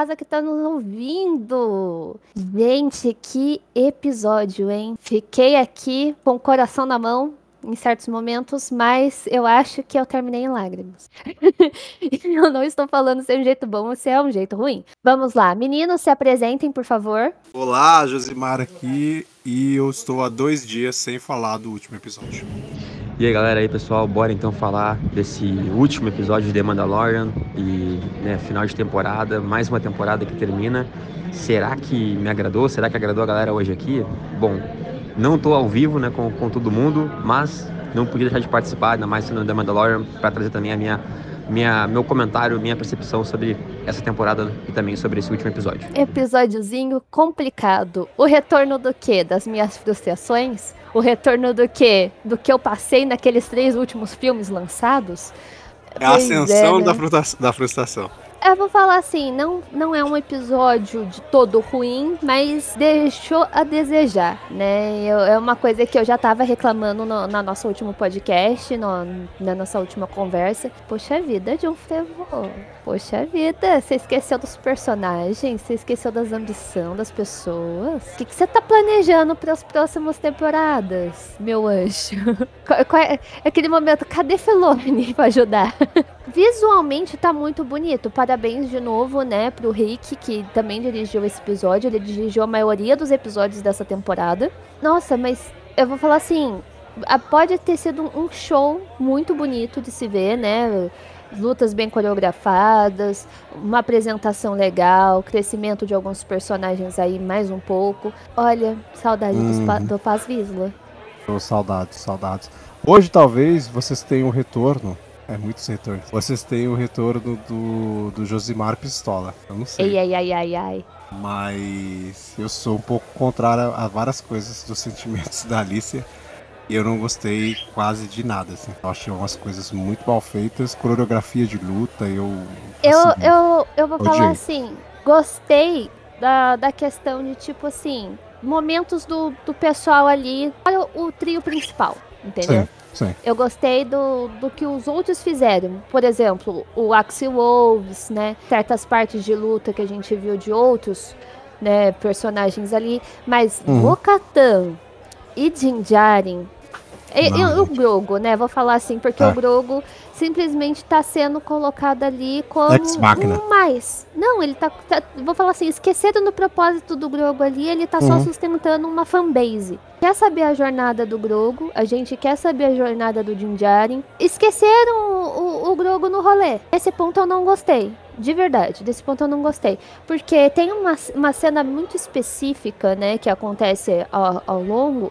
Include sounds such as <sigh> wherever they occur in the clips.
casa que tá nos ouvindo. Gente, que episódio, hein? Fiquei aqui com o coração na mão em certos momentos, mas eu acho que eu terminei em lágrimas. <laughs> eu não estou falando se é um jeito bom ou se é um jeito ruim. Vamos lá, meninos, se apresentem, por favor. Olá, Josimar aqui e eu estou há dois dias sem falar do último episódio. E aí galera aí pessoal, bora então falar desse último episódio de The Mandalorian e né, final de temporada, mais uma temporada que termina. Será que me agradou? Será que agradou a galera hoje aqui? Bom, não tô ao vivo né, com, com todo mundo, mas não podia deixar de participar, ainda mais sendo The Mandalorian, para trazer também a minha, minha, meu comentário, minha percepção sobre essa temporada e também sobre esse último episódio. Episódiozinho complicado. O retorno do quê? Das minhas frustrações? O retorno do quê? Do que eu passei naqueles três últimos filmes lançados? É a Pois ascensão é, né? da, fruta- da frustração. Eu vou falar assim, não, não é um episódio de todo ruim, mas deixou a desejar, né? Eu- é uma coisa que eu já tava reclamando no, na nossa último podcast, no- na nossa última conversa. Poxa vida, John Favreau. Poxa vida, você esqueceu dos personagens, você esqueceu das ambições das pessoas. O que você tá planejando para as próximas temporadas, meu anjo? <laughs> Qual- qual é, aquele momento, cadê Filoni pra ajudar? <laughs> Visualmente tá muito bonito. Parabéns de novo, né, pro Rick, que também dirigiu esse episódio. Ele dirigiu a maioria dos episódios dessa temporada. Nossa, mas eu vou falar assim. Pode ter sido um show muito bonito de se ver, né? Lutas bem coreografadas, uma apresentação legal, crescimento de alguns personagens aí mais um pouco. Olha, saudade Uhum. do Paz Visla. Ô, saudades, saudades. Hoje talvez vocês tenham o retorno. É muitos retornos. Vocês tenham o retorno do, do Josimar Pistola. Eu não sei. Ei, ai, ai, ai, ai. Mas eu sou um pouco contrário a várias coisas dos sentimentos <laughs> da Alicia. Eu não gostei quase de nada, assim. Eu achei umas coisas muito mal feitas, coreografia de luta, eu. Eu, assim, eu, eu vou Odiei. falar assim, gostei da, da questão de, tipo assim, momentos do, do pessoal ali, olha o trio principal, entendeu? Sim, sim. Eu gostei do, do que os outros fizeram. Por exemplo, o Axel Wolves, né? Certas partes de luta que a gente viu de outros né, personagens ali. Mas Uhum. Bo-Katan e Din Djarin... E, e o Grogo, né? Vou falar assim, porque É. o Grogo simplesmente tá sendo colocado ali como um mais. Não, ele tá, tá- Vou falar assim, esquecendo no propósito do Grogo ali, ele tá só Uhum. sustentando uma fanbase. Quer saber a jornada do Grogo, a gente quer saber a jornada do Din Djarin. Esqueceram o, o, o Grogo no rolê. Esse ponto eu não gostei. De verdade, desse ponto eu não gostei. Porque tem uma, uma cena muito específica, né, que acontece ao, ao longo,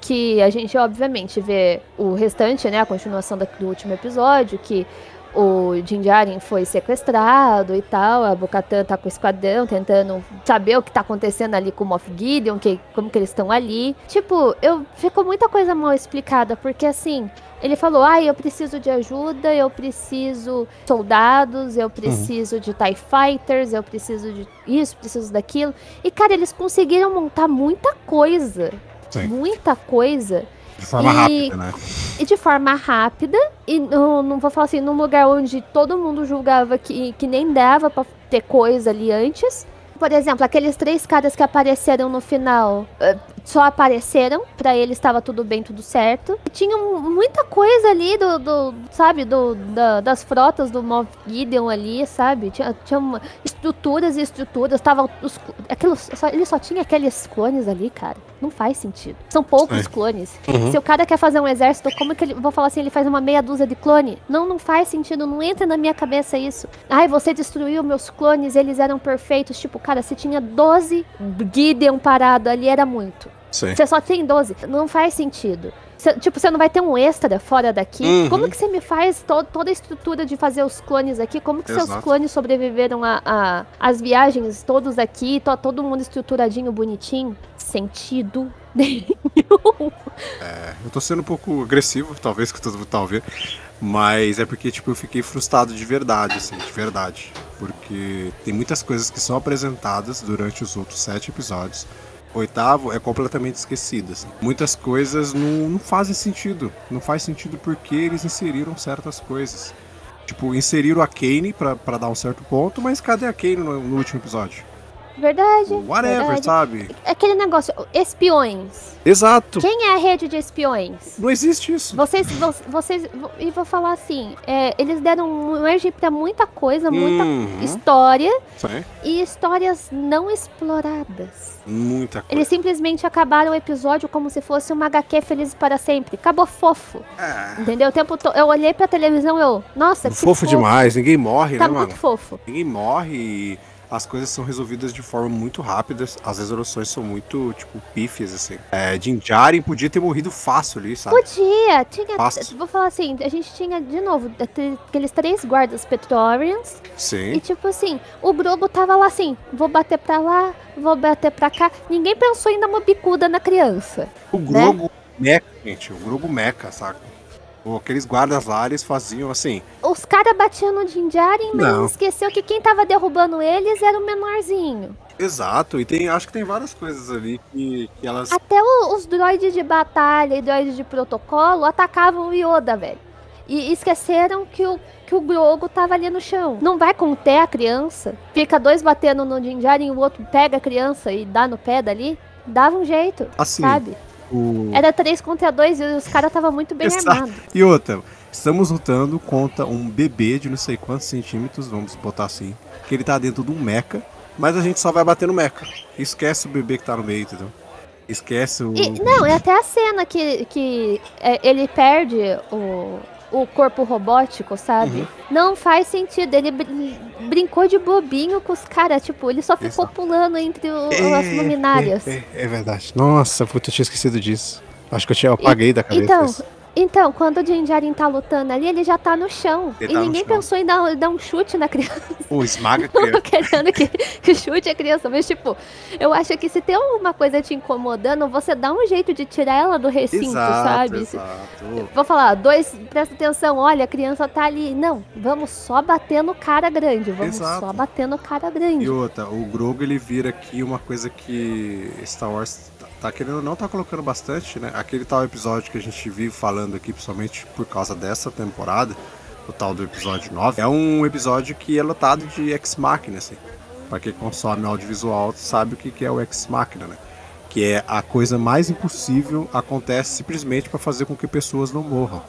que a gente obviamente vê o restante, né, a continuação da- do último episódio, que o Din Djarin foi sequestrado e tal, a Bo-Katan tá com o esquadrão tentando saber o que tá acontecendo ali com o Moff Gideon, que, como que eles estão ali. Tipo, eu ficou muita coisa mal explicada, porque assim, ele falou: "Ah, eu preciso de ajuda, eu preciso soldados, eu preciso de TIE Fighters, eu preciso de isso, preciso daquilo". E cara, eles conseguiram montar muita coisa. Sim. Muita coisa De forma E- rápida, né? e de forma rápida e não, não vou falar assim num lugar onde todo mundo julgava que, que nem dava pra ter coisa ali antes. Por exemplo, aqueles três caras que apareceram no final eh, só apareceram, pra eles estava tudo bem, tudo certo. E tinha mu- muita coisa ali do, do sabe, do, da- das frotas do Moff Gideon ali, sabe? Tinha, tinha uma- estruturas e estruturas, tava os, aqueles, só, ele só tinha aqueles clones ali, cara. Não faz sentido. São poucos Sim. clones. Uhum. Se o cara quer fazer um exército, como que ele. Vou falar assim, ele faz uma meia dúzia de clone? Não, não faz sentido, não entra na minha cabeça isso. Ai, você destruiu meus clones, eles eram perfeitos. Tipo, cara, se tinha 12 Gideon parado ali, era muito. Sim. Você só tem 12. Não faz sentido. Cê- tipo, você não vai ter um extra fora daqui? Uhum. Como que você me faz to- toda a estrutura de fazer os clones aqui? Como que seus Exato. clones sobreviveram a, a- as viagens todos aqui? To- todo mundo estruturadinho, bonitinho? Sentido <laughs> nenhum. Eu tô sendo um pouco agressivo, talvez, que todo mundo tá ouvindo. Mas é porque, tipo, eu fiquei frustrado de verdade, assim, de verdade. Porque tem muitas coisas que são apresentadas durante os outros sete episódios. Oitavo é completamente esquecido, assim. Muitas coisas não, não fazem sentido. Não faz sentido porque eles inseriram certas coisas. Tipo, inseriram a Kane pra dar um certo ponto, mas cadê a Kane no, no último episódio? Verdade. Whatever, verdade. sabe? Aquele negócio, espiões. Exato. Quem é a rede de espiões? Não existe isso. Vocês, vo- vocês, e vou falar assim, é, eles deram margem pra muita coisa, muita Uhum. história Sim. e histórias não exploradas. Muita coisa. Eles simplesmente acabaram o episódio como se fosse uma HQ feliz para sempre. Acabou fofo. É. Entendeu? O tempo to... Eu olhei pra televisão eu. Nossa, que Fofo demais, ninguém morre, Tá né, muito mano? fofo. Ninguém morre e as coisas são resolvidas de forma muito rápida. As resoluções são muito, tipo, pífias, assim. É, Din Djarin podia ter morrido fácil ali, sabe? Podia, tinha. Fácil. Vou falar assim, a gente tinha, de novo, aqueles três guardas Petrorians. E Sim. tipo assim, o Grogo tava lá assim, vou bater pra lá, vou bater pra cá. Ninguém pensou em dar uma bicuda na criança. O Grogo meca, gente. O Grogo meca, saca? Ou Aqueles guardas lá, eles faziam assim. Os caras batiam no Jinjarin, mas Não. esqueceu que quem tava derrubando eles era o menorzinho. Exato. E tem, acho que tem várias coisas ali que, que elas. Até o- os droids de batalha e droids de protocolo atacavam o Yoda, velho. E esqueceram que o, que o Grogo tava ali no chão. Não vai conter a criança? Fica dois batendo no Jinjarin e o outro pega a criança e dá no pé dali? Dava um jeito, Assim, sabe? O... Era 3 contra 2 e os caras estavam muito bem Exato. armados. E outra, estamos lutando contra um bebê de não sei quantos centímetros, vamos botar assim, que ele tá dentro de um meca, mas a gente só vai bater no meca. Esquece o bebê que tá no meio, entendeu? Esquece o. E, não, é até a cena que, que é, ele perde o, o corpo robótico, sabe? Uhum. Não faz sentido. Ele brin- brincou de bobinho com os caras. Tipo, ele só ficou Exato. pulando entre o- É, as luminárias. É, é, é verdade. Nossa, puta, eu tinha esquecido disso. Acho que eu tinha apaguei da cabeça. então, isso. Então, quando o Jinjarin tá lutando ali, ele já tá no chão. Ele e tá ninguém pensou em dar, dar um chute na criança. Pô, <laughs> esmaga a Não criança. querendo que, que chute a criança, mas tipo, eu acho que se tem alguma coisa te incomodando, você dá um jeito de tirar ela do recinto, exato, sabe? exato. Vou falar, dois, presta atenção, olha, a criança tá ali. Não, vamos só bater no cara grande, vamos Exato. só bater no cara E grande. outra, o Grogu ele vira aqui uma coisa que Star Wars tá, querendo não tá colocando bastante, né? Aquele tal episódio que a gente vive falando aqui, principalmente por causa dessa temporada, o tal do episódio 9, é um episódio que é lotado de ex-máquina, assim. Pra quem consome audiovisual sabe o que que é o ex-máquina, né? Que é a coisa mais impossível acontece simplesmente para fazer com que pessoas não morram.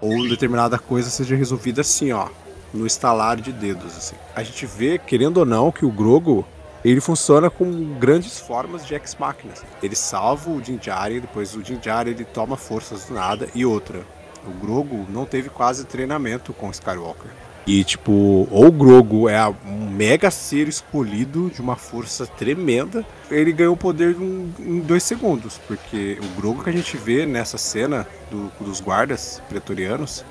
Ou determinada coisa seja resolvida assim, ó no estalar de dedos, assim. A gente vê, querendo ou não, que o Grogo ele funciona com grandes formas de ex-máquinas. Ele salva o Din Djarin, depois o Din Djarin ele toma forças do nada e outra. O Grogo não teve quase treinamento com o Skywalker. E tipo, ou o Grogo é um mega ser escolhido de uma força tremenda, ele ganhou o poder em, em dois segundos, porque o Grogo que a gente vê nessa cena do- dos guardas pretorianos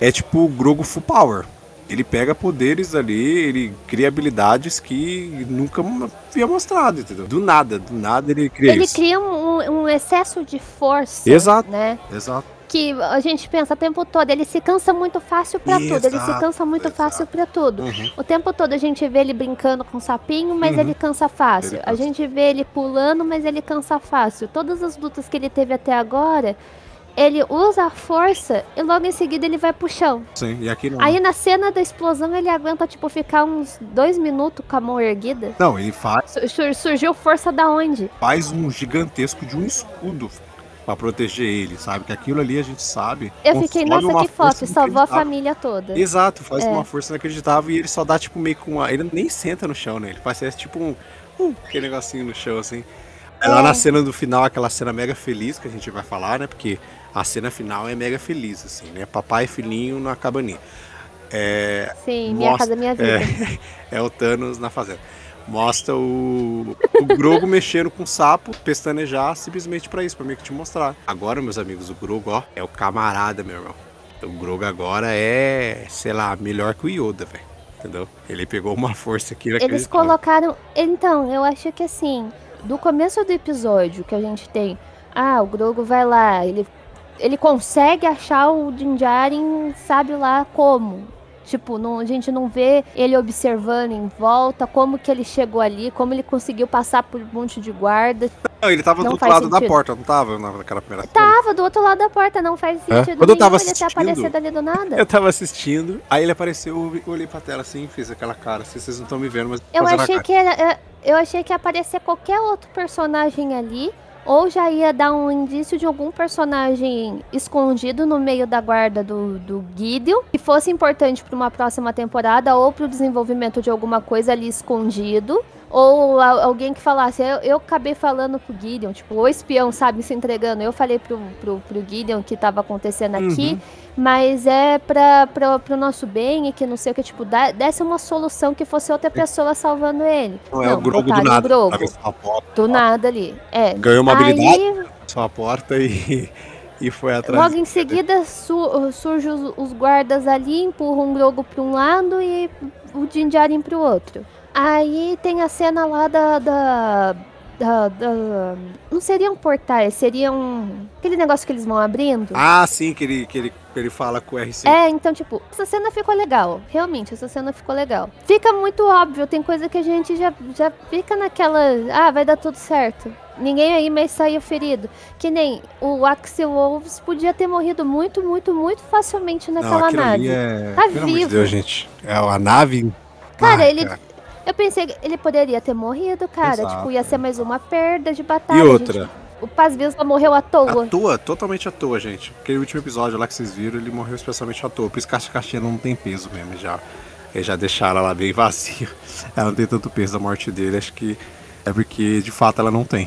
é tipo o Grogo Full Power. Ele pega poderes ali, ele cria habilidades que nunca havia mostrado, entendeu? Do nada, do nada ele cria Ele isso. cria um, um excesso de força. Exato. Né? Exato. Que a gente pensa o tempo todo, ele se cansa muito fácil pra tudo. Ele se cansa muito exato. fácil pra tudo. Uhum. O tempo todo a gente vê ele brincando com o sapinho, mas Uhum. ele cansa fácil. Ele A cansa. gente vê ele pulando, mas ele cansa fácil. Todas as lutas que ele teve até agora, ele usa a força e logo em seguida ele vai pro chão. Sim, e aqui não. Aí na cena da explosão ele aguenta, tipo, ficar uns dois minutos com a mão erguida. Não, ele faz, Sur- sur- surgiu força da onde? faz um gigantesco de um escudo pra proteger ele, sabe? Que aquilo ali a gente sabe. Eu fiquei, nossa, que foto, salvou a família toda. Exato, faz É. uma força inacreditável e ele só dá tipo meio com uma. Ele nem senta no chão, né? Ele faz tipo um. um aquele negocinho no chão assim. Aí lá É. na cena do final, aquela cena mega feliz que a gente vai falar, né? Porque a cena final é mega feliz, assim, né? Papai e filhinho na cabaninha. É, Sim, minha Mostra- casa, minha vida. é <laughs> o Thanos na fazenda. Mostra o, o Grogo <laughs> mexendo com o sapo, pestanejar, simplesmente pra isso, pra meio que te mostrar. Agora, meus amigos, o Grogo, ó, é o camarada, meu irmão. O Grogo agora é, sei lá, melhor que o Yoda, velho. Entendeu? Ele pegou uma força aqui Eles colocaram. Então, eu acho que assim, do começo do episódio que a gente tem, ah, o Grogo vai lá, ele, ele consegue achar o Jinjarin, sabe lá como. Tipo, não, a gente não vê ele observando em volta, como que ele chegou ali, como ele conseguiu passar por um monte de guarda. Não, ele tava Não do outro lado da sentido. porta, não tava naquela primeira cena? Tava do outro lado da porta, não faz É? sentido Quando eu tava nenhum ele ter assistindo- aparecido ali do nada. Eu tava assistindo, aí ele apareceu, eu olhei pra tela assim, fiz aquela cara, assim, vocês não estão me vendo, mas Eu achei que era, é, eu achei que ia aparecer qualquer outro personagem ali, ou já ia dar um indício de algum personagem escondido no meio da guarda do, do Gideon, que fosse importante para uma próxima temporada, ou para o desenvolvimento de alguma coisa ali escondido. Ou alguém que falasse, eu, eu acabei falando pro Gideon, tipo, o espião, sabe, se entregando. Eu falei pro, pro, pro Gideon que tava acontecendo aqui, Uhum. Mas é pra, pro nosso bem e que não sei o que, tipo, dá, desse uma solução que fosse outra pessoa salvando ele. Não, é o Grogo do o nada. Grogo, atravessou porta, do nada ali. É. Ganhou uma Aí, habilidade, atravessou a porta e, <laughs> e foi atrás. logo em seguida, su surgem os, os guardas ali, empurram o Grogo pra um lado e o Jinjarin pro outro. Aí tem a cena lá da. da, da- da- não seriam portais, seriam. Aquele negócio que eles vão abrindo. Ah, sim, que ele, que ele, que ele fala com o RC. É, então, tipo, essa cena ficou legal. Realmente, essa cena ficou legal. Fica muito óbvio, tem coisa que a gente já, já fica naquela. Ah, vai dar tudo certo. Ninguém aí mais saiu ferido. Que nem o Axel Wolves podia ter morrido muito, muito, muito facilmente Não, naquela aquilo nave. é. Tá Pelo vivo. Deus, gente. É a nave. Cara, Ah, ele. Eu pensei que ele poderia ter morrido, cara. Exato. Tipo, ia ser mais uma perda de batalha. E outra, gente. O Paz Vila morreu à toa. à toa, totalmente à toa, gente. Aquele último episódio lá que vocês viram, ele morreu especialmente à toa. Por isso que a caixinha não tem peso mesmo, já. Eles já deixaram ela bem vazia. <laughs> Ela não tem tanto peso a morte dele, acho que é porque de fato ela não tem.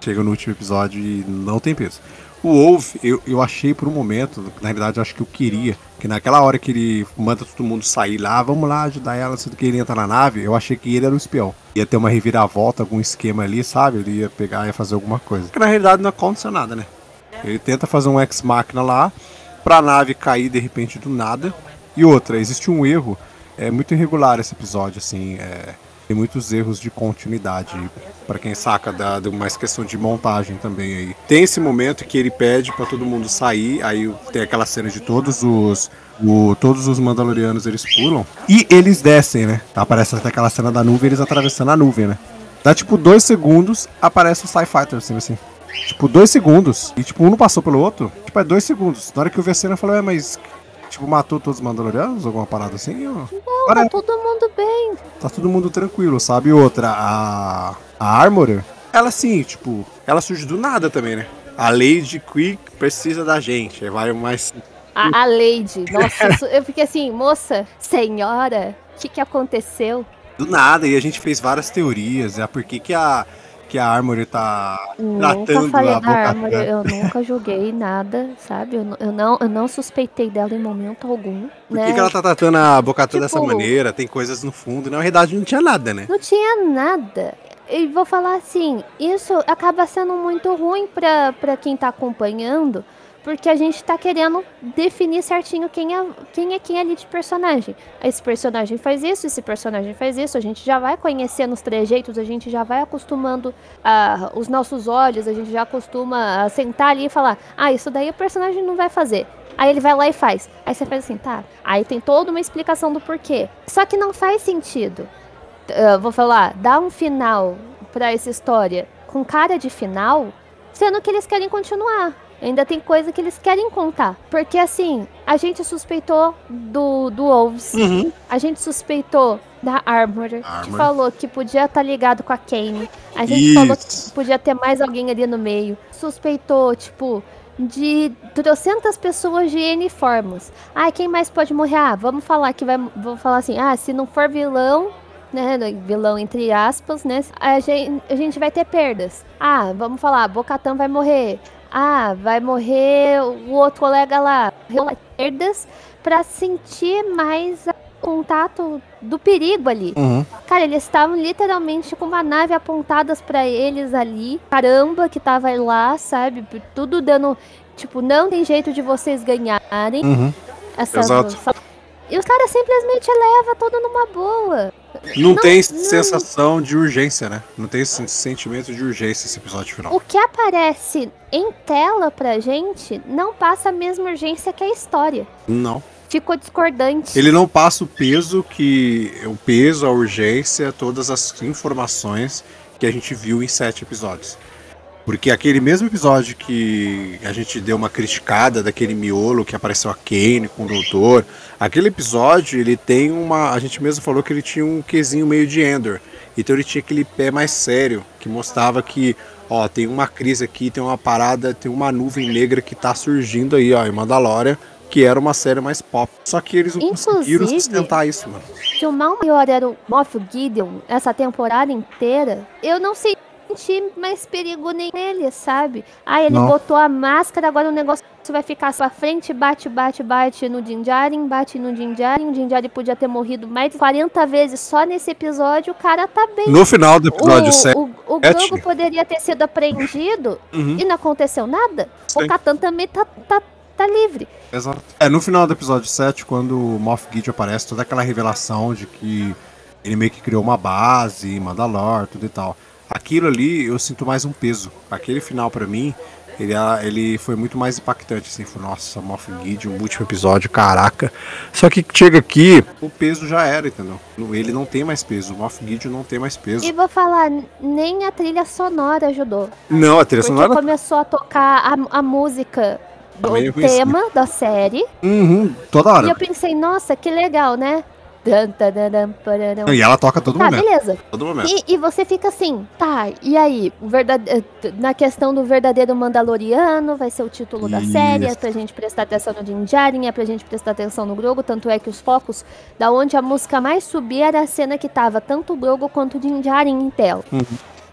Chega no último episódio e não tem peso. O Wolf, eu, eu achei por um momento, na realidade eu acho que eu queria, que naquela hora que ele manda todo mundo sair lá, vamos lá ajudar ela, sendo que ele entra na nave, eu achei que ele era o espião. Ia ter uma reviravolta, algum esquema ali, sabe? Ele ia pegar e ia fazer alguma coisa. Porque na realidade não aconteceu nada, né? Ele tenta fazer um ex-máquina lá, pra nave cair de repente do nada. E outra, existe um erro, é muito irregular esse episódio, assim, é, tem muitos erros de continuidade, Pra quem saca da, mais questão de montagem também aí. Tem esse momento que ele pede pra todo mundo sair, aí tem aquela cena de todos os o- todos os mandalorianos eles pulam e eles descem, né? Aparece até aquela cena da nuvem, eles atravessando a nuvem, né? Dá tipo dois segundos, aparece o Sci Fighter assim, assim. Tipo, dois segundos. E tipo, um não passou pelo outro. Tipo, é dois segundos. Na hora que eu vi a cena, eu falei, ué, mas. Tipo, matou todos os Mandalorianos? Alguma parada assim? Eu... Não, tá todo mundo bem. Tá todo mundo tranquilo, sabe? Outra, a. A Armorer, ela assim, tipo, ela surge do nada também, né? A Lady Quick precisa da gente. Vai mais. A, a Lady. Nossa, isso- eu fiquei assim, moça, senhora, o que, que aconteceu? Do nada. E a gente fez várias teorias. É por que que a. Que a Armorer tá Nunca tratando falei a da boca. Armory, eu nunca joguei <laughs> nada, sabe? Eu, não- eu não, eu não suspeitei dela em momento algum, Por né? que, ela tá tratando a dessa Tipo- maneira? Tem coisas no fundo. Na verdade, não tinha nada, né? Não tinha nada. E vou falar assim, isso acaba sendo muito ruim pra, pra quem tá acompanhando, porque a gente tá querendo definir certinho quem é, quem é quem ali de personagem. Esse personagem faz isso, esse personagem faz isso, a gente já vai conhecendo os trejeitos, a gente já vai acostumando a, os nossos olhos, a gente já acostuma a sentar ali e falar, ah, isso daí o personagem não vai fazer. Aí ele vai lá e faz. Aí você faz assim, tá. Aí tem toda uma explicação do porquê. Só que não faz sentido. Uh, vou falar, dá um final pra essa história com cara de final, sendo que eles querem continuar. Ainda tem coisa que eles querem contar. Porque assim, a gente suspeitou do, do Wolves, Uhum. a gente suspeitou da Armorer, que Armorer. falou que podia estar ligado com a Kane. A gente falou que Isso. podia ter mais alguém ali no meio. Suspeitou, tipo, de trocentas pessoas de N formas. Ah, quem mais pode morrer? Ah, vamos falar que vai. Vou falar assim, ah, se não for vilão, né? Vilão entre aspas, né? A gente, a gente vai ter perdas. Ah, vamos falar, Bocatã vai morrer. Ah, vai morrer o outro colega lá. Perdas pra sentir mais a contato do perigo ali. Uhum. Cara, eles estavam literalmente com uma nave apontadas pra eles ali. Caramba, que tava lá, sabe? Tudo dando. Tipo, não tem jeito de vocês ganharem. Uhum. Essa, Exato. essa- E os caras simplesmente levam tudo numa boa. Não, Não, tem não. sensação de urgência, né? Não tem esse sentimento de urgência esse episódio final. O que aparece em tela pra gente não passa a mesma urgência que a história. Não. Ficou discordante. Ele não passa o peso que. O peso, a urgência, todas as informações que a gente viu em sete episódios. Porque aquele mesmo episódio que a gente deu uma criticada daquele miolo que apareceu a Kane com o doutor, aquele episódio ele tem uma. A gente mesmo falou que ele tinha um quesinho meio de Ender. Então ele tinha aquele pé mais sério, que mostrava que, ó, tem uma crise aqui, tem uma parada, tem uma nuvem negra que tá surgindo aí, ó, em Mandalorian, que era uma série mais pop. Só que eles não conseguiram Inclusive- sustentar isso, mano. Se o mal maior era o Moff Gideon essa temporada inteira, eu não senti mais perigo nem nele, sabe? Ah, ele Não. botou a máscara, agora o negócio vai ficar pra frente, bate, bate, bate no Din Djarin, bate no Din Djarin. O Din Djarin podia ter morrido mais de 40 vezes só nesse episódio, o cara tá bem. No final do episódio o, 7. o, o. Grogu poderia ter sido apreendido Uhum, e não aconteceu nada. Sim. O Katan também tá, tá, tá livre. exato. É, no final do episódio 7, quando o Moff Gideon aparece, toda aquela revelação de que ele meio que criou uma base em Mandalor, tudo e tal. Aquilo ali eu sinto mais um peso. Aquele final pra mim, ele, é- ele foi muito mais impactante, assim, foi, nossa, Moff Gideon, último episódio, caraca. Só que chega aqui, o peso já era, entendeu? Ele não tem mais peso, o Moff Gideon não tem mais peso. E vou falar, nem a trilha sonora ajudou. Não, a trilha Porque sonora... começou a tocar a, a música do tema da série. Uhum, toda E hora. eu pensei, nossa, que legal, né? E ela toca todo Tá, momento, beleza. todo momento. E, e você fica assim, tá, e aí? Verdade... Na questão do verdadeiro Mandaloriano, vai ser o título da série, é Isso. pra gente prestar atenção no Din Djarin, é pra gente prestar atenção no Grogu, tanto é que os focos, da onde a música mais subia era a cena que tava tanto o Grogu quanto o Din Djarin em tela. Uhum.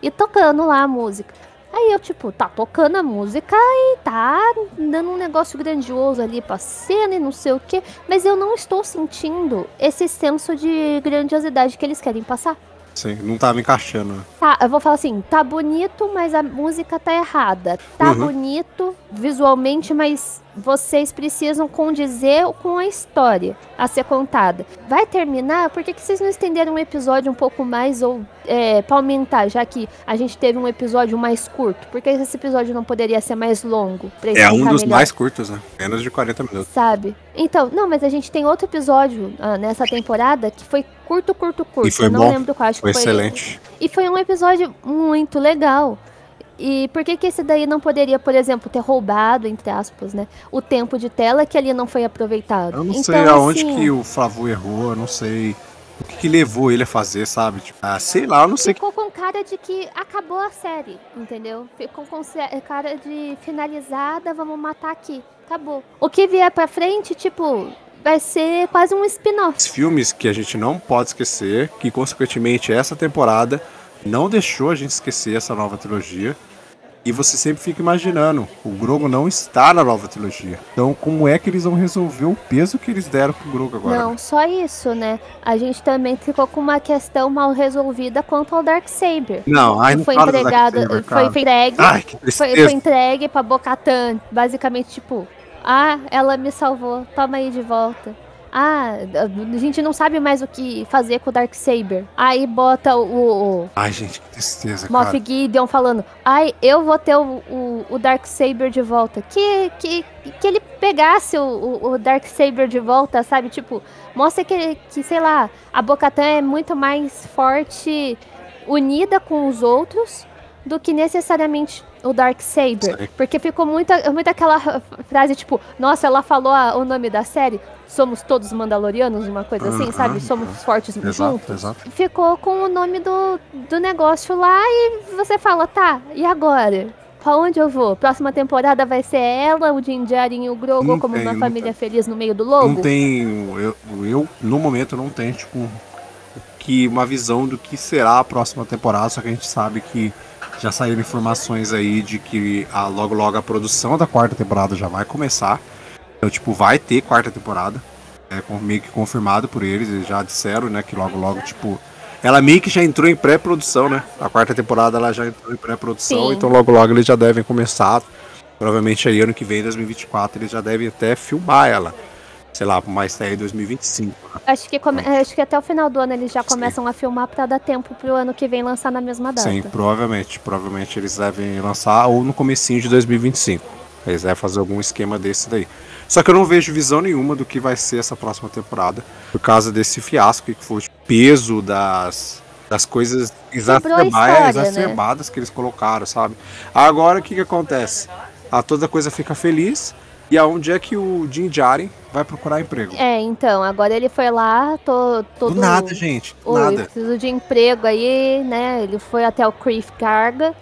E tocando lá a música. Aí eu, tipo, tá tocando a música e tá dando um negócio grandioso ali pra cena e não sei o quê. Mas eu não estou sentindo esse senso de grandiosidade que eles querem passar. Sim, não tava encaixando. né? Tá, eu vou falar assim, tá bonito, mas a música tá errada. Tá Uhum. bonito visualmente, mas vocês precisam condizer com a história a ser contada. Vai terminar? Por que, que vocês não estenderam um episódio um pouco mais ou é, pra aumentar, já que a gente teve um episódio mais curto? Por que esse episódio não poderia ser mais longo? É um dos melhor? mais curtos, né? Menos de 40 minutos. Sabe? Então, não, mas a gente tem outro episódio ah, nessa temporada que foi curto, curto, curto. E foi eu não bom. lembro qual, acho Foi que foi excelente. e foi um episódio muito legal. E por que, que esse daí não poderia, por exemplo, ter roubado, entre aspas, né? O tempo de tela que ali não foi aproveitado. Eu não então, sei aonde assim, que o Flavu errou, eu não sei o que, que levou ele a fazer, sabe? Tipo, ah, sei lá, eu não sei. Ficou com cara de que acabou a série, entendeu? Ficou com se- cara de finalizada, vamos matar aqui. Acabou. O que vier pra frente, tipo, vai ser quase um spin-off. Os filmes que a gente não pode esquecer, que consequentemente essa temporada não deixou a gente esquecer essa nova trilogia. E você sempre fica imaginando, o Grogu não está na nova trilogia. Então, como é que eles vão resolver o peso que eles deram pro Grogu agora? Não, só isso, né? A gente também ficou com uma questão mal resolvida quanto ao Darksaber. Não, ai, que não foi entregado, Darksaber, foi, entregue, Ai, que foi, foi entregue pra Bocatan, basicamente tipo, ah, ela me salvou, toma aí de volta. Ah, a gente não sabe mais o que fazer com o Darksaber. Aí bota o, o Ai, gente, que tristeza, Moff cara. Gideon falando, ai, eu vou ter o, o, o Darksaber de volta. Que, que, que ele pegasse o, o, o Darksaber de volta, sabe? Tipo, mostra que, que sei lá, a Bocatan é muito mais forte, unida com os outros, do que necessariamente o Darksaber. Sim. Porque ficou muito, muito aquela frase, tipo, nossa, ela falou a- o nome da série, somos todos mandalorianos, uma coisa assim, sabe? Somos fortes Exato, juntos exato. ficou com o nome do, do negócio lá e você fala, tá, e agora? Pra onde eu vou? Próxima temporada vai ser ela, o Din Djarin e o Grogu Não como tem, uma não família tem. feliz no meio do Não lobo? tem. Eu, eu, no momento, não tenho, tipo, que uma visão do que será a próxima temporada, só que a gente sabe que já saíram informações aí de que a, logo logo a produção da quarta temporada já vai começar. Então, tipo, vai ter quarta temporada. é meio que confirmado por eles, eles já disseram, né, que logo logo, tipo, ela meio que já entrou em pré-produção, né? A quarta temporada ela já entrou em pré-produção, então logo logo eles já devem começar. Provavelmente aí ano que vem, 2024, eles já devem até filmar ela. Sei lá, mais aí 2025. né? Acho que, come- acho que até o final do ano eles já começam a filmar pra dar tempo pro ano que vem lançar na mesma data. Sim, provavelmente. Provavelmente eles devem lançar ou no comecinho de 2025. Eles devem fazer algum esquema desse daí. Só que eu não vejo visão nenhuma do que vai ser essa próxima temporada. Por causa desse fiasco que foi o peso das, das coisas exacerba- história, é, né? exacerbadas que eles colocaram, sabe? Agora o que, que acontece? A toda coisa fica feliz. E aonde é que o Jim Jaren vai procurar emprego? É, então, agora ele foi lá, tô, todo. Do nada, gente. Do Oi, nada. preciso de emprego aí, né? Ele foi até o Cliff Carga,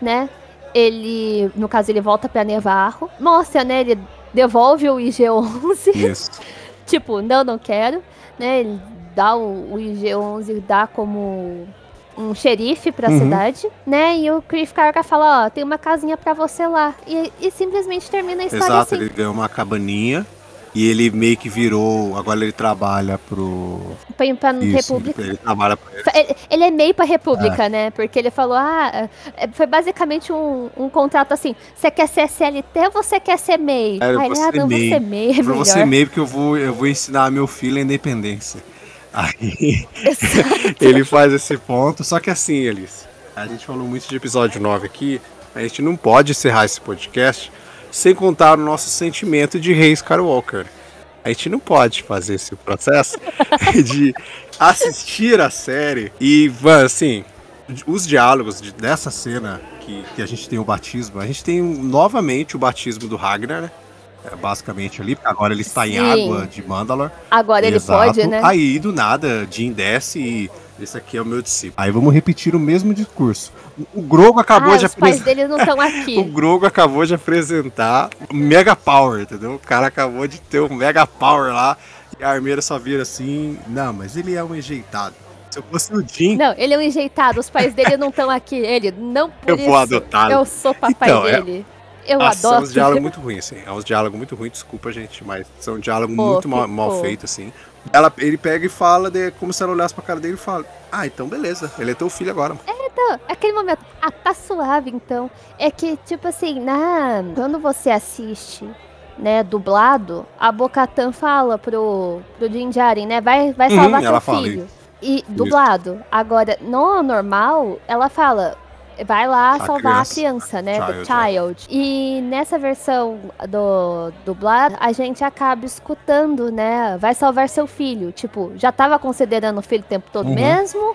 né? Ele, no caso, ele volta pra Nevarro. Mostra, né? Ele devolve o IG-11. Isso. <laughs> tipo, não, não quero, né? Ele dá o, o IG-11, dá como um xerife pra Uhum. cidade, né? E o Cliff Carga fala, ó, tem uma casinha pra você lá. E, e simplesmente termina a história Exato, assim. ele ganhou uma cabaninha e ele meio que virou. Agora ele trabalha pro. Pra, pra Isso, República. ele trabalha pro. Ele- Ele é meio pra República, né? Porque ele falou, ah, é, foi basicamente um, um contrato assim, você quer ser CLT ou você quer ser MEI? É, Aí vou ele, ah, não, vou MEI. ser MEI, é Pra melhor. você meio porque eu vou, eu vou ensinar meu filho a independência. <laughs> Aí ele faz esse ponto, só que assim, Elis, a gente falou muito de episódio 9 aqui, a gente não pode encerrar esse podcast sem contar o nosso sentimento de Rei Skywalker. A gente não pode fazer esse processo <laughs> de assistir a série e, assim, os diálogos de- dessa cena que, que a gente tem o batismo, a gente tem novamente o batismo do Ragnar, né? É, basicamente ali, porque agora ele está em Sim. água de Mandalor. Agora ele Exato. pode, né? Aí, do nada, Jim desce e esse aqui é o meu discípulo. Aí vamos repetir o mesmo discurso. O Grogo acabou ah, de os pais apresentar. dele não estão <laughs> O aqui. Grogo acabou de apresentar o Mega Power, entendeu? O cara acabou de ter um Mega Power lá e a armeira só vira assim. Não, mas ele é um enjeitado. Se eu fosse o Jim, Não, ele é um enjeitado, os pais dele não estão aqui. Ele, não por eu isso, vou adotá-lo. eu sou papai Então, é- dele. Eu Ah, são adoto. uns diálogos <laughs> muito ruins, assim. É uns diálogos muito ruins, desculpa, gente, mas são diálogos muito mal, mal feitos, assim. Ela, ele pega e fala, de, como se ela olhasse pra cara dele e fala: Ah, então beleza, ele é teu filho agora. Então, aquele momento, ah, tá suave então. É que, tipo assim, na... quando você assiste, né, dublado, a Bocatan fala pro, pro Din Djarin, né, vai, vai Uhum, salvar teu fala filho. E dublado. Agora, no normal, ela fala, vai lá A salvar criança. a criança, né, Child, do child. E nessa versão do dublado, a gente acaba escutando, né, vai salvar seu filho. Tipo, já tava considerando o filho o tempo todo Uhum. mesmo?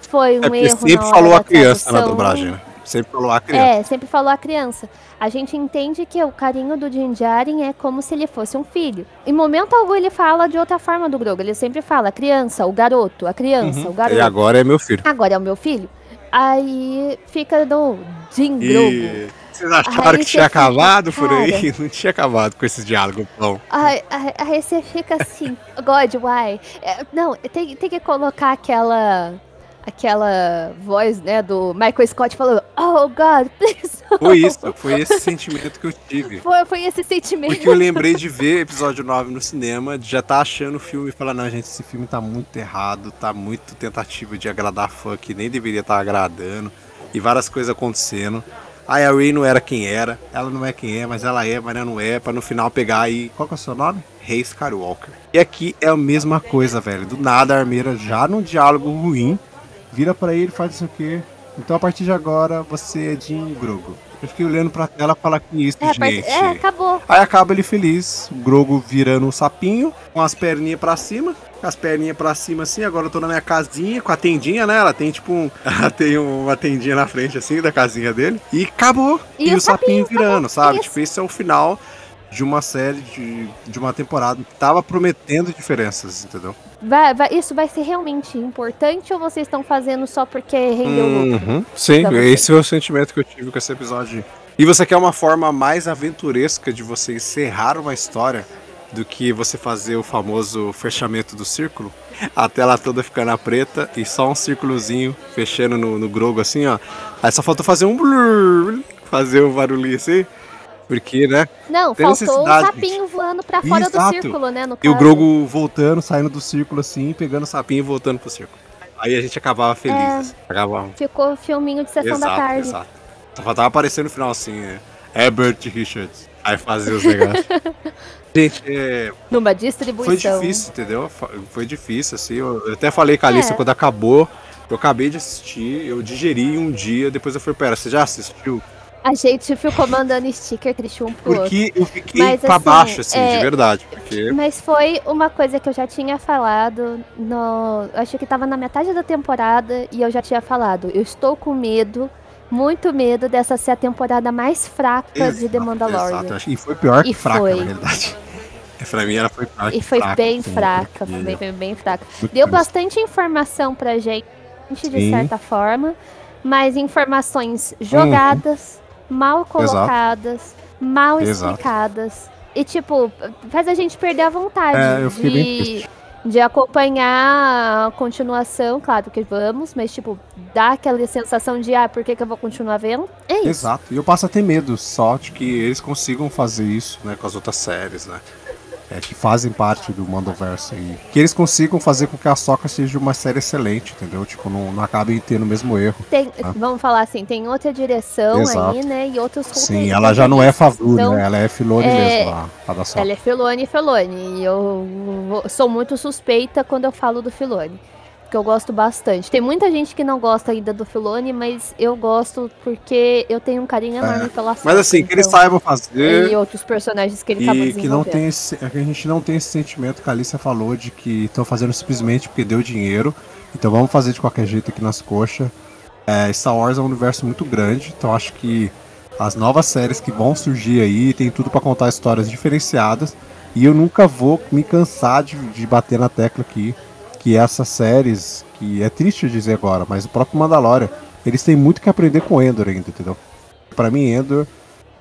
Foi um É erro sempre na falou a criança na tradução? dublagem, né? Sempre falou a criança. É, sempre falou a criança. A gente entende que o carinho do Din Djarin é como se ele fosse um filho. Em momento algum ele fala de outra forma do Grogu. Ele sempre fala a criança, o garoto, a criança, o Uhum. garoto. E agora é meu filho. Agora é o meu filho. Aí fica no Grogu. E vocês acharam Aí que tinha fica, acabado por aí? cara. Não tinha acabado com esses diálogos, não. Aí, aí, aí você fica assim, God, why? É, não, tem, tem que colocar aquela aquela voz, né, do Michael Scott falando, oh God, please. Foi isso, foi esse sentimento que eu tive. Foi, foi esse sentimento. Porque eu lembrei de ver episódio 9 no cinema, de já tá achando o filme e falar, não, gente, esse filme tá muito errado, tá muito tentativa de agradar fã que nem deveria estar agradando, e várias coisas acontecendo. Aí a Ray não era quem era, ela não é quem é, mas ela é, mas ela não é, pra no final pegar e. Qual que é o seu nome? Rei Skywalker. E aqui é a mesma coisa, velho. Do nada a armeira já num diálogo ruim, vira pra ele e faz isso aqui. Então a partir de agora você é Jim Grogo. Eu fiquei olhando pra tela falar que isso, É, gente. é, acabou. Aí acaba ele feliz, o Grogo virando um sapinho, com as perninhas pra cima, com as perninhas pra cima assim, agora eu tô na minha casinha, com a tendinha, né? Ela tem tipo um. <laughs> Ela tem uma tendinha na frente assim da casinha dele. E acabou. E E, o o sapinho, sapinho, virando, acabou. sabe? Isso. Tipo, esse é o final de uma série, de, de uma temporada que tava prometendo diferenças, entendeu? Vai, vai- isso vai ser realmente importante ou vocês estão fazendo só porque rendeu lucro? Uhum. Sim, pra você. esse foi o sentimento que eu tive com esse episódio. E você quer uma forma mais aventuresca de você encerrar uma história do que você fazer o famoso fechamento do círculo? A tela toda ficando preta e só um círculozinho fechando no, no Grogo assim, ó. Aí só falta fazer um blur, fazer um barulhinho assim. Porque, né? Não, faltou o sapinho voando pra fora Exato. do círculo, né? No E o. Grogu voltando, saindo do círculo assim, pegando o sapinho e voltando pro círculo. Aí a gente acabava feliz. É. assim. Acabava... Ficou filminho de sessão da Exato, tarde. exato. Só faltava aparecer no final assim, né? Herbert Richards. Aí fazia os negócios. <laughs> gente, é, Numa foi distribuição. difícil, entendeu? Foi difícil, assim. Eu até falei com a Alice É. quando acabou. Eu acabei de assistir, eu digeri um dia, depois eu falei, pera, você já assistiu? A gente ficou mandando sticker triste um pro outro. Porque eu fiquei Mas, pra assim, baixo, assim, é, de verdade. Porque. Mas foi uma coisa que eu já tinha falado no. eu Acho que tava na metade da temporada e eu já tinha falado. Eu estou com medo, muito medo dessa ser a temporada mais fraca de The Exato, Mandalorian. exato. E foi pior que E fraca, foi. na realidade. <laughs> Pra mim ela foi pior E foi fraca, bem assim, fraca, foi bem, bem fraca. muito Deu bastante informação pra gente, de Sim. certa forma, mas informações jogadas, mal colocadas, mal Exato. explicadas. E, tipo, faz a gente perder a vontade É, de, de acompanhar a continuação, claro que vamos, mas, tipo, dá aquela sensação de, ah, por que, que eu vou continuar vendo? É isso. Exato. E eu passo a ter medo só de que eles consigam fazer isso, né, com as outras séries, né? É, que fazem parte do Mandoverso aí. Que eles consigam fazer com que a Soca seja uma série excelente, entendeu? Tipo, não, não acabem tendo o mesmo erro. Tem, Ah. Vamos falar assim, tem outra direção Exato. aí, né? E outros Sim, ela já não é Favru, Então, né? Ela é Filone é, mesmo, a, a da Soca. Ela é Filone e Filone. E eu sou muito suspeita quando eu falo do Filone. Porque eu gosto bastante. Tem muita gente que não gosta ainda do Filone, mas eu gosto porque eu tenho um carinho enorme pela É. Mas assim, que eles então, saibam fazer E outros personagens que ele e que não tem esse, é que a gente não tem esse sentimento que a Alicia falou de que estão fazendo simplesmente porque deu dinheiro. Então vamos fazer de qualquer jeito aqui nas coxas. É, Star Wars é um universo muito grande, então acho que as novas séries que vão surgir aí tem tudo pra contar histórias diferenciadas. E eu nunca vou me cansar de, de bater na tecla aqui que essas séries, que é triste dizer agora, mas o próprio Mandalorian, eles têm muito que aprender com Endor ainda, entendeu? Pra mim, Endor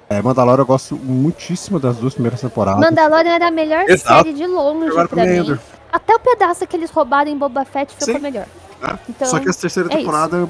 é, Mandalorian eu gosto muitíssimo das duas primeiras temporadas. Mandalorian era a melhor Exato. série de longe Agora pra mim, mim. Endor. Até o pedaço que eles roubaram em Boba Fett ficou Sim. melhor. né? Então, Só que essa terceira é isso. temporada,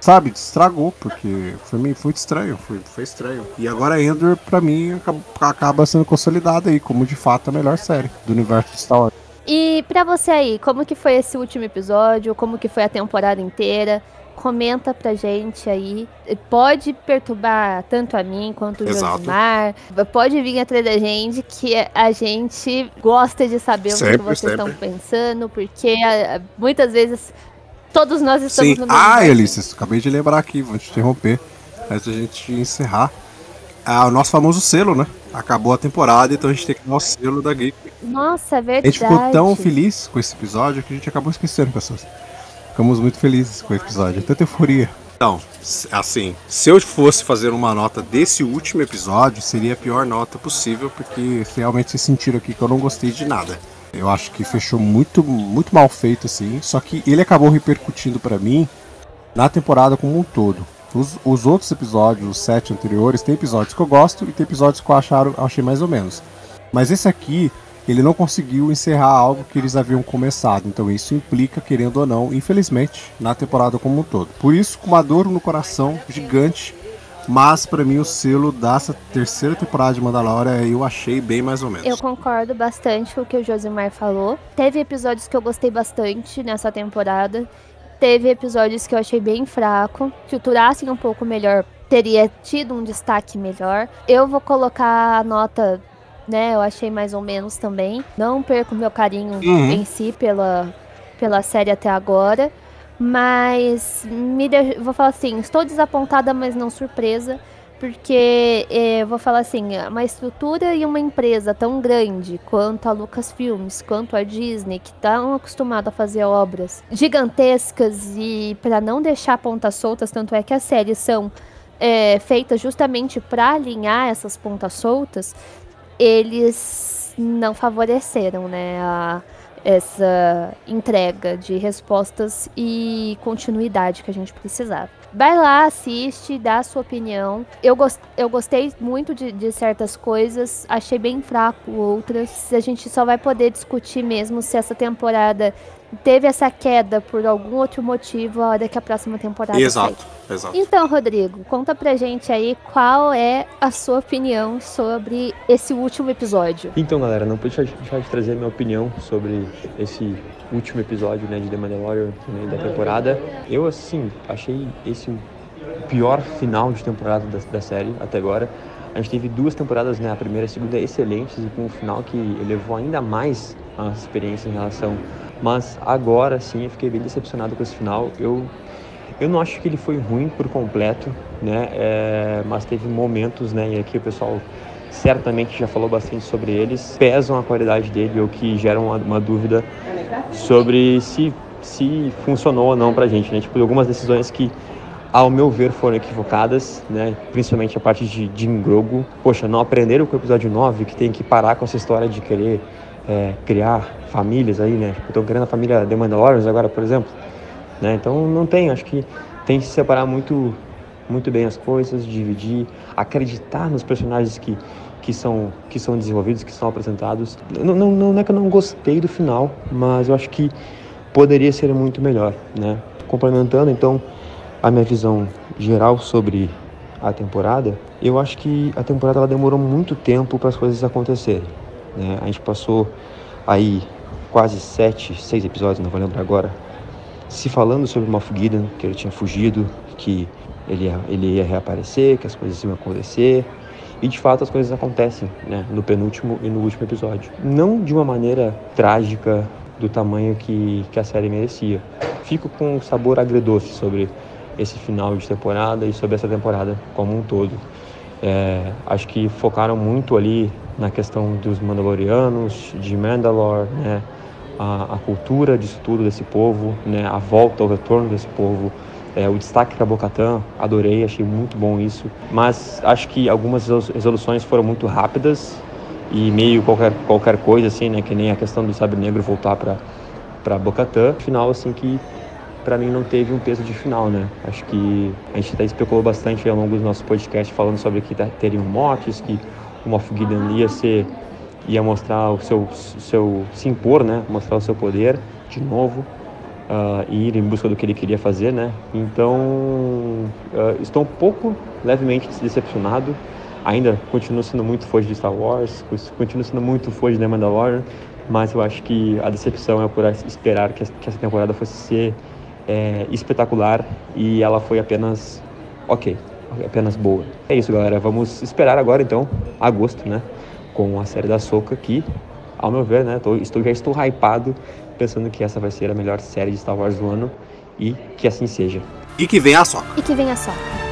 sabe, estragou, porque foi meio foi estranho, foi, foi estranho. E agora Endor, pra mim, acaba, acaba sendo consolidada aí como de fato a melhor série do universo de Star Wars. E pra você aí, como que foi esse último episódio? Como que foi a temporada inteira? Comenta pra gente aí. Pode perturbar tanto a mim quanto o. Josimar. Pode vir atrás da gente, que a gente gosta de saber o que Sempre, vocês estão sempre. pensando, porque muitas vezes todos nós estamos Sim. no mesmo Ah. Elice, acabei de lembrar aqui, vou te interromper. Antes da gente encerrar. Ah, o nosso famoso selo, né? Acabou a temporada, então a gente tem que dar o selo da Geek. Nossa, é A verdade. gente ficou tão feliz com esse episódio que a gente acabou esquecendo pessoas. Ficamos muito felizes com o episódio, tanta euforia. Então, assim, se eu fosse fazer uma nota desse último episódio, seria a pior nota possível, porque realmente vocês sentiram aqui que eu não gostei de nada. Eu acho que fechou muito, muito mal feito, assim, só que ele acabou repercutindo pra mim na temporada como um todo. Os, os outros episódios, os sete anteriores, tem episódios que eu gosto e tem episódios que eu acharam, achei mais ou menos. Mas esse aqui, ele não conseguiu encerrar algo que eles haviam começado. Então isso implica, querendo ou não, infelizmente, na temporada como um todo. Por isso, com uma dor no coração gigante. Mas pra mim o selo dessa terceira temporada de Mandalorian eu achei bem mais ou menos. Eu concordo bastante com o que o Josimar falou. Teve episódios que eu gostei bastante nessa temporada. Teve episódios que eu achei bem fraco. Se futurassem um pouco melhor, teria tido um destaque melhor. Eu vou colocar a nota, né? Eu achei mais ou menos também. Não perco meu carinho Uhum. em si pela, pela série até agora. Mas me de- vou falar assim, estou desapontada, mas não surpresa. Porque eu vou falar assim, uma estrutura e uma empresa tão grande quanto a Lucasfilmes, quanto a Disney, que estão acostumados a fazer obras gigantescas e para não deixar pontas soltas, tanto é que as séries são eh, feitas justamente para alinhar essas pontas soltas, eles não favoreceram, né, a- essa entrega de respostas e continuidade que a gente precisava. Vai lá, assiste, dá a sua opinião. Eu, gos- eu gostei muito de, de certas coisas, achei bem fraco outras. A gente só vai poder discutir mesmo se essa temporada teve essa queda por algum outro motivo a hora que a próxima temporada Exato, exato. Então, Rodrigo, conta pra gente aí qual é a sua opinião sobre esse último episódio. Então, galera, não pude deixar de trazer minha opinião sobre esse último episódio né, de The Mandalorian né, da temporada. Eu, assim, achei esse o pior final de temporada da, da série até agora. A gente teve duas temporadas, né, a primeira e a segunda excelentes e com um final que elevou ainda mais a experiência em relação. Mas agora sim, eu fiquei bem decepcionado com esse final. Eu eu não acho que ele foi ruim por completo, né? É, mas teve momentos, né? E aqui o pessoal certamente já falou bastante sobre eles, pesam a qualidade dele ou que geram uma, uma dúvida sobre se, se funcionou ou não pra gente, né? Tipo, algumas decisões que ao meu ver, foram equivocadas, né? principalmente a parte de Jim Grogu. Poxa, não aprenderam com o episódio 9 que tem que parar com essa história de querer é, criar famílias aí, né? Estão querendo a família The Mandalorians agora, por exemplo. Né? Então não tem, acho que tem que separar muito, muito bem as coisas, dividir, acreditar nos personagens que, que, são, que são desenvolvidos, que são apresentados. Não, não, não é que eu não gostei do final, mas eu acho que poderia ser muito melhor, né? Complementando, então, a minha visão geral sobre a temporada, eu acho que a temporada ela demorou muito tempo para as coisas acontecerem. Né? A gente passou aí quase sete, seis episódios, não vou lembrar agora, se falando sobre o Moff Gideon, que ele tinha fugido, que ele ia, ele ia reaparecer, que as coisas iam acontecer. E de fato as coisas acontecem, né? No penúltimo e no último episódio. Não de uma maneira trágica do tamanho que, que a série merecia. Fico com um sabor agridoce sobre esse final de temporada e sobre essa temporada como um todo. É, acho que focaram muito ali na questão dos Mandalorianos, de Mandalore, né? A, a, cultura disso tudo, desse povo, né? a volta, o retorno desse povo, é, o destaque para Bocatã, adorei, achei muito bom isso. Mas acho que algumas resoluções foram muito rápidas e meio qualquer, qualquer coisa, assim, né? Que nem a questão do Sabre Negro voltar para Bocatã. Final, assim, que para mim não teve um peso de final, né? Acho que a gente até especulou bastante ao longo do nosso podcast falando sobre que teriam mortes, que o Moff Gideon ia ser ia mostrar o seu seu se impor, né? Mostrar o seu poder de novo uh, e ir em busca do que ele queria fazer, né? Então uh, estou um pouco levemente decepcionado. Ainda continuo sendo muito fã de Star Wars, continuo sendo muito fã de The Mandalorian, mas eu acho que a decepção é por esperar que essa temporada fosse ser é, espetacular e ela foi apenas ok, apenas boa. É isso, galera. Vamos esperar agora então, agosto, né? Com a série da Soca que, ao meu ver, né? Tô, estou, já estou hypado pensando que essa vai ser a melhor série de Star Wars do ano e que assim seja. E que venha a Soca. E que venha a Soca.